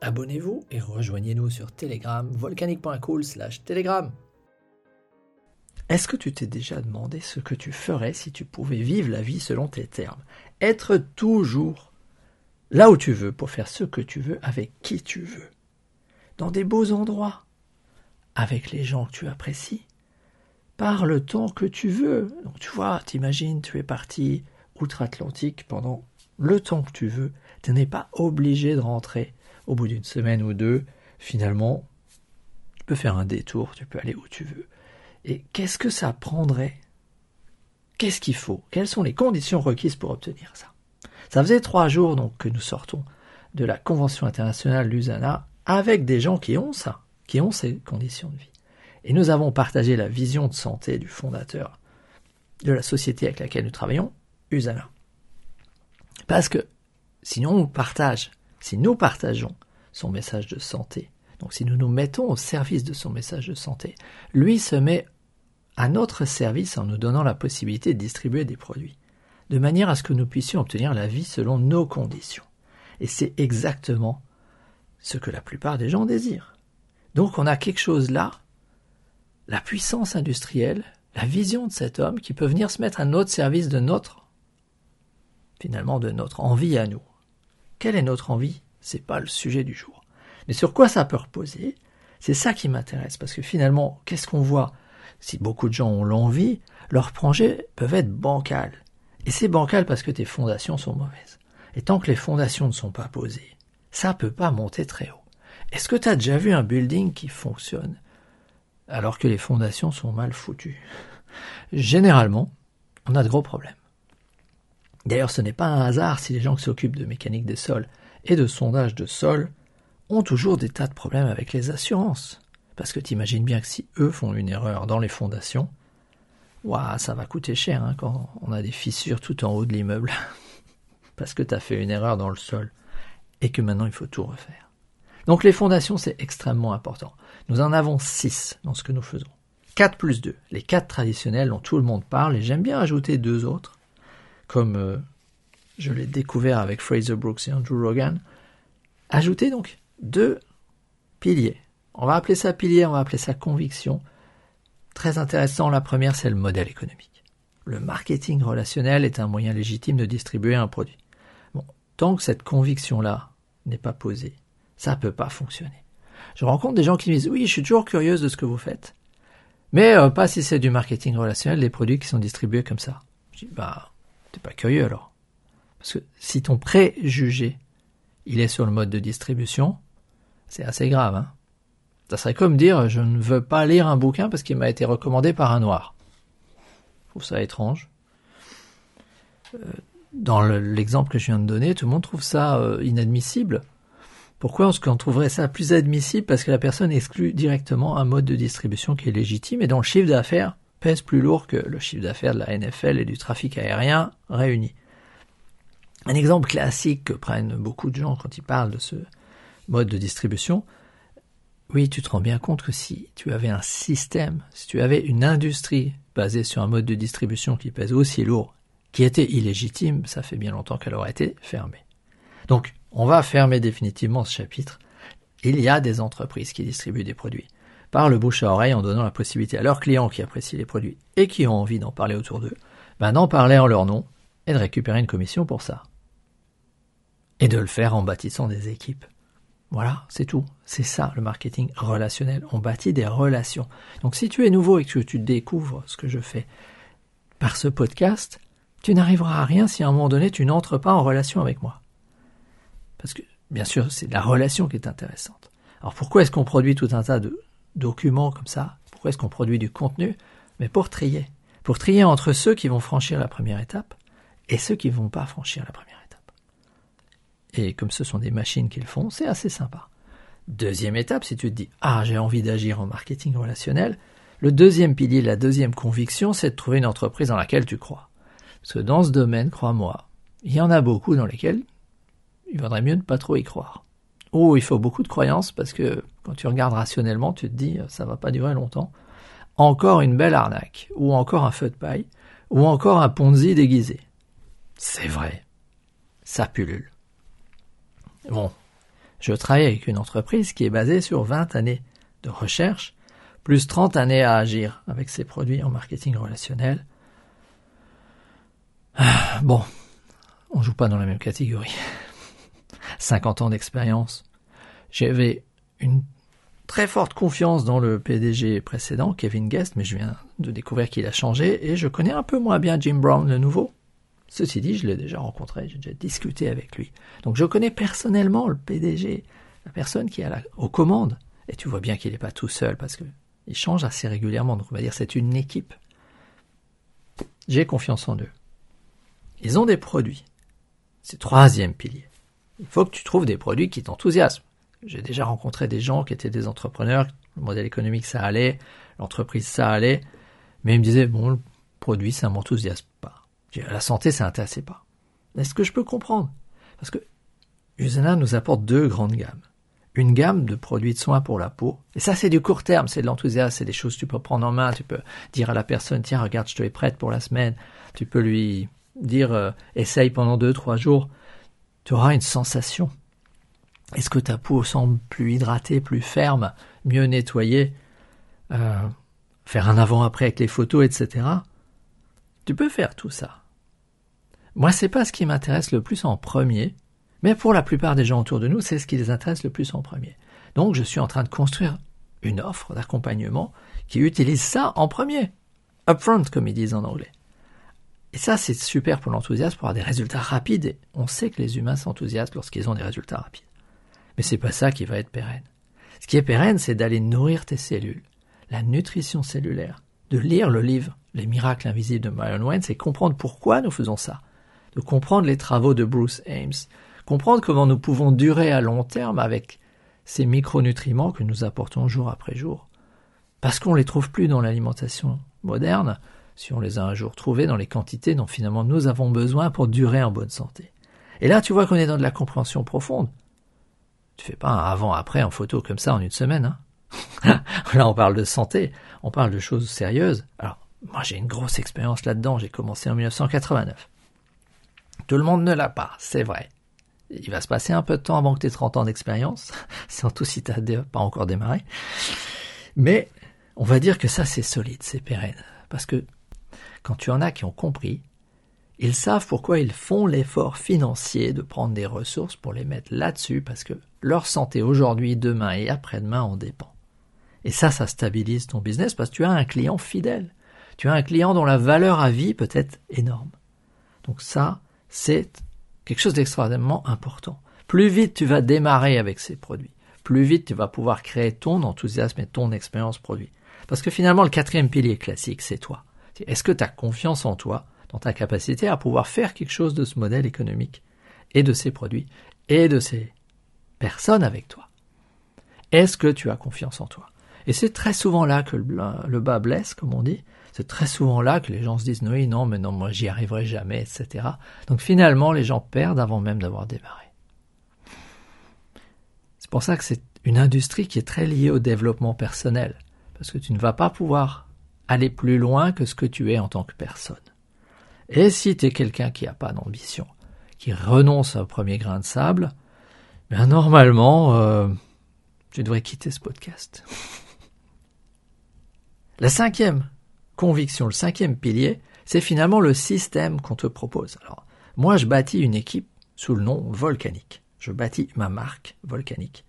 Abonnez-vous et rejoignez-nous sur Telegram, volcanique.cool slash Telegram. Est-ce que tu t'es déjà demandé ce que tu ferais si tu pouvais vivre la vie selon tes termes? Être toujours là où tu veux pour faire ce que tu veux avec qui tu veux. Dans des beaux endroits, avec les gens que tu apprécies, par le temps que tu veux. Donc tu vois, t'imagines, tu es parti outre-Atlantique pendant le temps que tu veux. Tu n'es pas obligé de rentrer au bout d'une semaine ou deux, finalement, tu peux faire un détour, tu peux aller où tu veux. Et qu'est-ce que ça prendrait? Qu'est-ce qu'il faut? Quelles sont les conditions requises pour obtenir ça? Ça faisait trois jours donc que nous sortons de la Convention internationale Lusana avec des gens qui ont ça, qui ont ces conditions de vie. Et nous avons partagé la vision de santé du fondateur de la société avec laquelle nous travaillons, Usana. Parce que sinon on partage si nous partageons son message de santé, donc si nous nous mettons au service de son message de santé, lui se met à notre service en nous donnant la possibilité de distribuer des produits, de manière à ce que nous puissions obtenir la vie selon nos conditions. Et c'est exactement ce que la plupart des gens désirent. Donc on a quelque chose là, la puissance industrielle, la vision de cet homme qui peut venir se mettre à notre service de notre, finalement, de notre envie à nous. Quelle est notre envie? C'est pas le sujet du jour. Mais sur quoi ça peut reposer? C'est ça qui m'intéresse, parce que finalement, qu'est-ce qu'on voit? Si beaucoup de gens ont l'envie, leurs projets peuvent être bancals. Et c'est bancal parce que tes fondations sont mauvaises. Et tant que les fondations ne sont pas posées, ça peut pas monter très haut. Est-ce que tu as déjà vu un building qui fonctionne alors que les fondations sont mal foutues? Généralement, on a de gros problèmes. D'ailleurs, ce n'est pas un hasard si les gens qui s'occupent de mécanique des sols et de sondage de sol ont toujours des tas de problèmes avec les assurances. Parce que t'imagines bien que si eux font une erreur dans les fondations, ça va coûter cher hein, quand on a des fissures tout en haut de l'immeuble. Parce que t'as fait une erreur dans le sol et que maintenant il faut tout refaire. Donc les fondations, c'est extrêmement important. Nous en avons six dans ce que nous faisons. 4 plus 2. Les quatre traditionnels dont tout le monde parle, et j'aime bien ajouter deux autres comme euh, je l'ai découvert avec Fraser Brooks et Andrew Rogan, ajouter donc deux piliers. On va appeler ça pilier, on va appeler ça conviction. Très intéressant, la première, c'est le modèle économique. Le marketing relationnel est un moyen légitime de distribuer un produit. Bon, tant que cette conviction-là n'est pas posée, ça ne peut pas fonctionner. Je rencontre des gens qui me disent oui, je suis toujours curieuse de ce que vous faites, mais euh, pas si c'est du marketing relationnel, des produits qui sont distribués comme ça. Je dis bah T'es pas curieux alors. Parce que si ton préjugé, il est sur le mode de distribution, c'est assez grave. Hein ça serait comme dire je ne veux pas lire un bouquin parce qu'il m'a été recommandé par un noir. Je trouve ça étrange. Euh, dans l'exemple que je viens de donner, tout le monde trouve ça euh, inadmissible. Pourquoi est-ce qu'on trouverait ça plus admissible Parce que la personne exclut directement un mode de distribution qui est légitime et dont le chiffre d'affaires pèse plus lourd que le chiffre d'affaires de la NFL et du trafic aérien réunis. Un exemple classique que prennent beaucoup de gens quand ils parlent de ce mode de distribution, oui, tu te rends bien compte que si tu avais un système, si tu avais une industrie basée sur un mode de distribution qui pèse aussi lourd, qui était illégitime, ça fait bien longtemps qu'elle aurait été fermée. Donc, on va fermer définitivement ce chapitre. Il y a des entreprises qui distribuent des produits par le bouche à oreille en donnant la possibilité à leurs clients qui apprécient les produits et qui ont envie d'en parler autour d'eux, ben d'en parler en leur nom et de récupérer une commission pour ça. Et de le faire en bâtissant des équipes. Voilà, c'est tout. C'est ça le marketing relationnel. On bâtit des relations. Donc si tu es nouveau et que tu découvres ce que je fais par ce podcast, tu n'arriveras à rien si à un moment donné tu n'entres pas en relation avec moi. Parce que, bien sûr, c'est la relation qui est intéressante. Alors pourquoi est-ce qu'on produit tout un tas de documents comme ça. Pourquoi est-ce qu'on produit du contenu Mais pour trier. Pour trier entre ceux qui vont franchir la première étape et ceux qui ne vont pas franchir la première étape. Et comme ce sont des machines qui le font, c'est assez sympa. Deuxième étape, si tu te dis Ah, j'ai envie d'agir en marketing relationnel, le deuxième pilier, la deuxième conviction, c'est de trouver une entreprise dans laquelle tu crois. Parce que dans ce domaine, crois-moi, il y en a beaucoup dans lesquels il vaudrait mieux ne pas trop y croire. Ou il faut beaucoup de croyances parce que quand tu regardes rationnellement, tu te dis ça va pas durer longtemps. Encore une belle arnaque, ou encore un feu de paille, ou encore un Ponzi déguisé. C'est vrai. Ça pullule. Bon, je travaille avec une entreprise qui est basée sur 20 années de recherche, plus 30 années à agir avec ses produits en marketing relationnel. Ah, bon, on joue pas dans la même catégorie. 50 ans d'expérience. J'avais une très forte confiance dans le PDG précédent, Kevin Guest, mais je viens de découvrir qu'il a changé et je connais un peu moins bien Jim Brown, le nouveau. Ceci dit, je l'ai déjà rencontré, j'ai déjà discuté avec lui. Donc je connais personnellement le PDG, la personne qui est aux commandes. Et tu vois bien qu'il n'est pas tout seul parce que il change assez régulièrement. Donc on va dire c'est une équipe. J'ai confiance en eux. Ils ont des produits. C'est le troisième pilier. Il faut que tu trouves des produits qui t'enthousiasment. J'ai déjà rencontré des gens qui étaient des entrepreneurs, le modèle économique ça allait, l'entreprise ça allait, mais ils me disaient bon le produit ça m'enthousiasme pas. La santé, ça n'intéressait pas. Est-ce que je peux comprendre? Parce que Usana nous apporte deux grandes gammes. Une gamme de produits de soins pour la peau. Et ça, c'est du court terme, c'est de l'enthousiasme, c'est des choses que tu peux prendre en main. Tu peux dire à la personne, tiens, regarde, je te prête pour la semaine. Tu peux lui dire, euh, essaye pendant deux, trois jours. Tu auras une sensation. Est-ce que ta peau semble plus hydratée, plus ferme, mieux nettoyée euh, Faire un avant-après avec les photos, etc. Tu peux faire tout ça. Moi, c'est pas ce qui m'intéresse le plus en premier, mais pour la plupart des gens autour de nous, c'est ce qui les intéresse le plus en premier. Donc, je suis en train de construire une offre d'accompagnement qui utilise ça en premier. Upfront, comme ils disent en anglais. Et ça, c'est super pour l'enthousiasme, pour avoir des résultats rapides. on sait que les humains s'enthousiasment lorsqu'ils ont des résultats rapides. Mais c'est pas ça qui va être pérenne. Ce qui est pérenne, c'est d'aller nourrir tes cellules. La nutrition cellulaire. De lire le livre les miracles invisibles de Myron Wayne, c'est comprendre pourquoi nous faisons ça, de comprendre les travaux de Bruce Ames, comprendre comment nous pouvons durer à long terme avec ces micronutriments que nous apportons jour après jour. Parce qu'on ne les trouve plus dans l'alimentation moderne, si on les a un jour trouvés dans les quantités dont finalement nous avons besoin pour durer en bonne santé. Et là, tu vois qu'on est dans de la compréhension profonde. Tu fais pas un avant-après en photo comme ça en une semaine. Hein là, on parle de santé, on parle de choses sérieuses. Alors, moi, j'ai une grosse expérience là-dedans. J'ai commencé en 1989. Tout le monde ne l'a pas, c'est vrai. Il va se passer un peu de temps avant que tu aies 30 ans d'expérience, surtout si tu n'as pas encore démarré. Mais on va dire que ça, c'est solide, c'est pérenne. Parce que quand tu en as qui ont compris, ils savent pourquoi ils font l'effort financier de prendre des ressources pour les mettre là-dessus, parce que leur santé aujourd'hui, demain et après-demain en dépend. Et ça, ça stabilise ton business parce que tu as un client fidèle tu as un client dont la valeur à vie peut être énorme. Donc ça, c'est quelque chose d'extrêmement important. Plus vite tu vas démarrer avec ces produits, plus vite tu vas pouvoir créer ton enthousiasme et ton expérience produit. Parce que finalement, le quatrième pilier classique, c'est toi. Est-ce que tu as confiance en toi, dans ta capacité à pouvoir faire quelque chose de ce modèle économique et de ces produits et de ces personnes avec toi? Est-ce que tu as confiance en toi? Et c'est très souvent là que le bas blesse, comme on dit, c'est très souvent là que les gens se disent oui, non, mais non, moi j'y arriverai jamais, etc. Donc finalement, les gens perdent avant même d'avoir démarré. C'est pour ça que c'est une industrie qui est très liée au développement personnel, parce que tu ne vas pas pouvoir aller plus loin que ce que tu es en tant que personne. Et si tu es quelqu'un qui n'a pas d'ambition, qui renonce au premier grain de sable, bien normalement, euh, tu devrais quitter ce podcast. La cinquième conviction, le cinquième pilier, c'est finalement le système qu'on te propose. Alors, moi, je bâtis une équipe sous le nom volcanique. Je bâtis ma marque volcanique.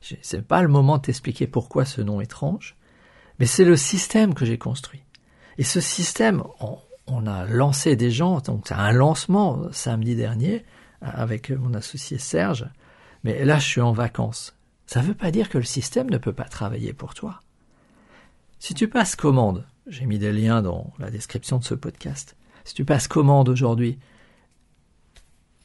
C'est pas le moment de t'expliquer pourquoi ce nom étrange, mais c'est le système que j'ai construit. Et ce système, on, a lancé des gens, donc c'est un lancement samedi dernier avec mon associé Serge, mais là je suis en vacances. Ça ne veut pas dire que le système ne peut pas travailler pour toi. Si tu passes commande j'ai mis des liens dans la description de ce podcast. Si tu passes commande aujourd'hui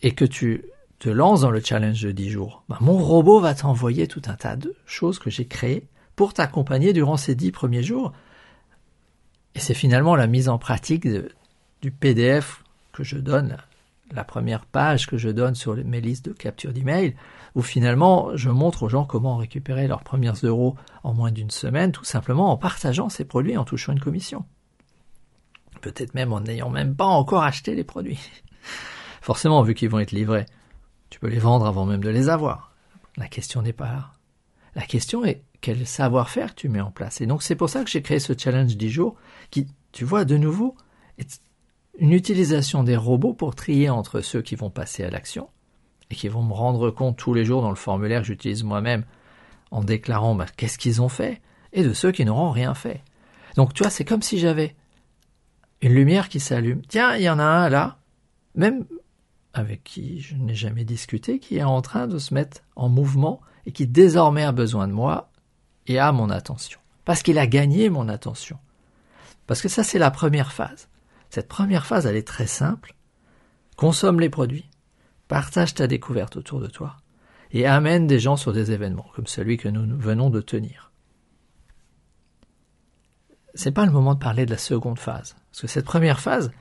et que tu te lances dans le challenge de 10 jours, bah, mon robot va t'envoyer tout un tas de choses que j'ai créées pour t'accompagner durant ces 10 premiers jours. Et c'est finalement la mise en pratique du PDF que je donne, la première page que je donne sur mes listes de capture d'email, où finalement je montre aux gens comment récupérer leurs premiers euros en moins d'une semaine, tout simplement en partageant ces produits en touchant une commission. Peut-être même en n'ayant même pas encore acheté les produits. Forcément, vu qu'ils vont être livrés, tu peux les vendre avant même de les avoir. La question n'est pas là. La question est quel savoir-faire tu mets en place. Et donc c'est pour ça que j'ai créé ce challenge 10 jours qui, tu vois, de nouveau, est une utilisation des robots pour trier entre ceux qui vont passer à l'action et qui vont me rendre compte tous les jours dans le formulaire que j'utilise moi-même en déclarant bah, qu'est-ce qu'ils ont fait et de ceux qui n'auront rien fait. Donc tu vois, c'est comme si j'avais une lumière qui s'allume. Tiens, il y en a un là, même avec qui je n'ai jamais discuté, qui est en train de se mettre en mouvement et qui désormais a besoin de moi et a mon attention. Parce qu'il a gagné mon attention. Parce que ça, c'est la première phase. Cette première phase, elle est très simple. Consomme les produits, partage ta découverte autour de toi et amène des gens sur des événements comme celui que nous venons de tenir. C'est pas le moment de parler de la seconde phase. Parce que cette première phase,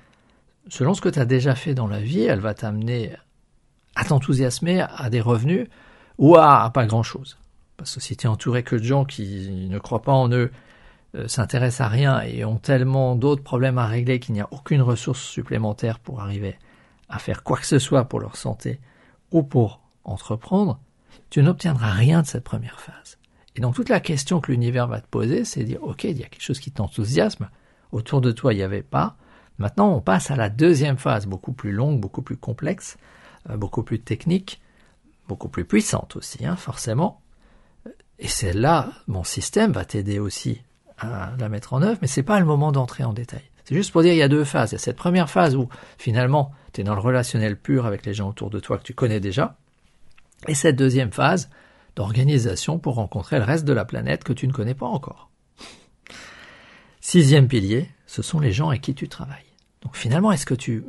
selon ce que tu as déjà fait dans la vie, elle va t'amener à t'enthousiasmer à des revenus ou à, pas grand-chose. Parce que si tu es entouré que de gens qui ne croient pas en eux, euh, s'intéressent à rien et ont tellement d'autres problèmes à régler qu'il n'y a aucune ressource supplémentaire pour arriver à faire quoi que ce soit pour leur santé ou pour entreprendre, tu n'obtiendras rien de cette première phase. Et donc toute la question que l'univers va te poser, c'est de dire, ok, il y a quelque chose qui t'enthousiasme, autour de toi il n'y avait pas, Maintenant, on passe à la deuxième phase, beaucoup plus longue, beaucoup plus complexe, euh, beaucoup plus technique, beaucoup plus puissante aussi, hein, forcément. Et c'est là, mon système va t'aider aussi à la mettre en œuvre, mais c'est pas le moment d'entrer en détail. C'est juste pour dire il y a deux phases. Il y a cette première phase où finalement tu es dans le relationnel pur avec les gens autour de toi que tu connais déjà, et cette deuxième phase d'organisation pour rencontrer le reste de la planète que tu ne connais pas encore. Sixième pilier, ce sont les gens avec qui tu travailles. Donc finalement, est-ce que tu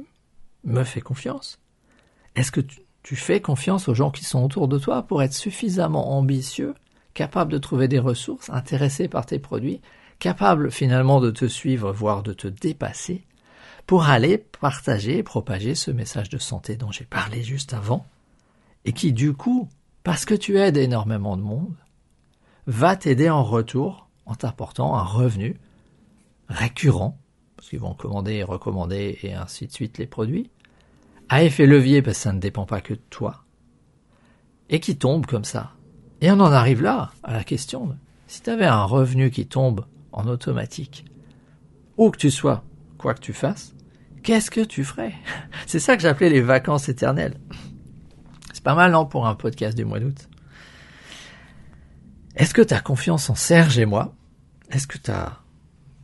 me fais confiance? Est-ce que tu, fais confiance aux gens qui sont autour de toi pour être suffisamment ambitieux, capable de trouver des ressources, intéressés par tes produits, capable finalement de te suivre, voire de te dépasser, pour aller partager et propager ce message de santé dont j'ai parlé juste avant, et qui du coup, parce que tu aides énormément de monde, va t'aider en retour en t'apportant un revenu récurrents, parce qu'ils vont commander et recommander et ainsi de suite les produits, à effet levier parce que ça ne dépend pas que de toi, et qui tombe comme ça. Et on en arrive là, à la question, si tu avais un revenu qui tombe en automatique, où que tu sois, quoi que tu fasses, qu'est-ce que tu ferais? C'est ça que j'appelais les vacances éternelles. C'est pas mal, non, pour un podcast du mois d'août? Est-ce que tu as confiance en Serge et moi? Est-ce que tu as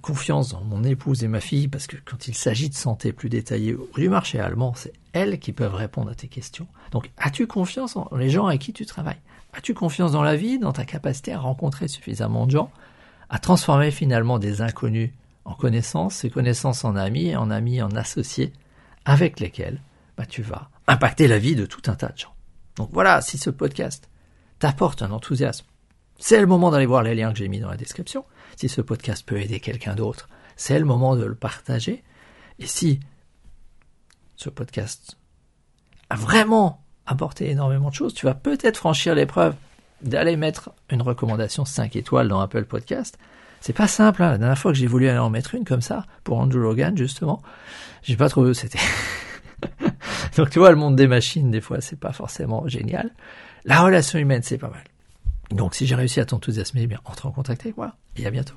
confiance dans mon épouse et ma fille, parce que quand il s'agit de santé plus détaillée du marché allemand, c'est elles qui peuvent répondre à tes questions. Donc, as-tu confiance en les gens avec qui tu travailles? As-tu confiance dans la vie, dans ta capacité à rencontrer suffisamment de gens, à transformer finalement des inconnus en connaissances, ces connaissances en amis, en amis en associés, avec lesquels bah, tu vas impacter la vie de tout un tas de gens? Donc voilà, si ce podcast t'apporte un enthousiasme, c'est le moment d'aller voir les liens que j'ai mis dans la description si ce podcast peut aider quelqu'un d'autre, c'est le moment de le partager. Et si ce podcast a vraiment apporté énormément de choses, tu vas peut-être franchir l'épreuve d'aller mettre une recommandation 5 étoiles dans Apple Podcast. C'est pas simple, hein. la dernière fois que j'ai voulu aller en mettre une comme ça, pour Andrew Logan justement, j'ai pas trouvé c'était. Donc tu vois, le monde des machines, des fois, c'est pas forcément génial. La relation humaine, c'est pas mal. Donc si j'ai réussi à t'enthousiasmer, eh bien entre en contact avec moi et à bientôt.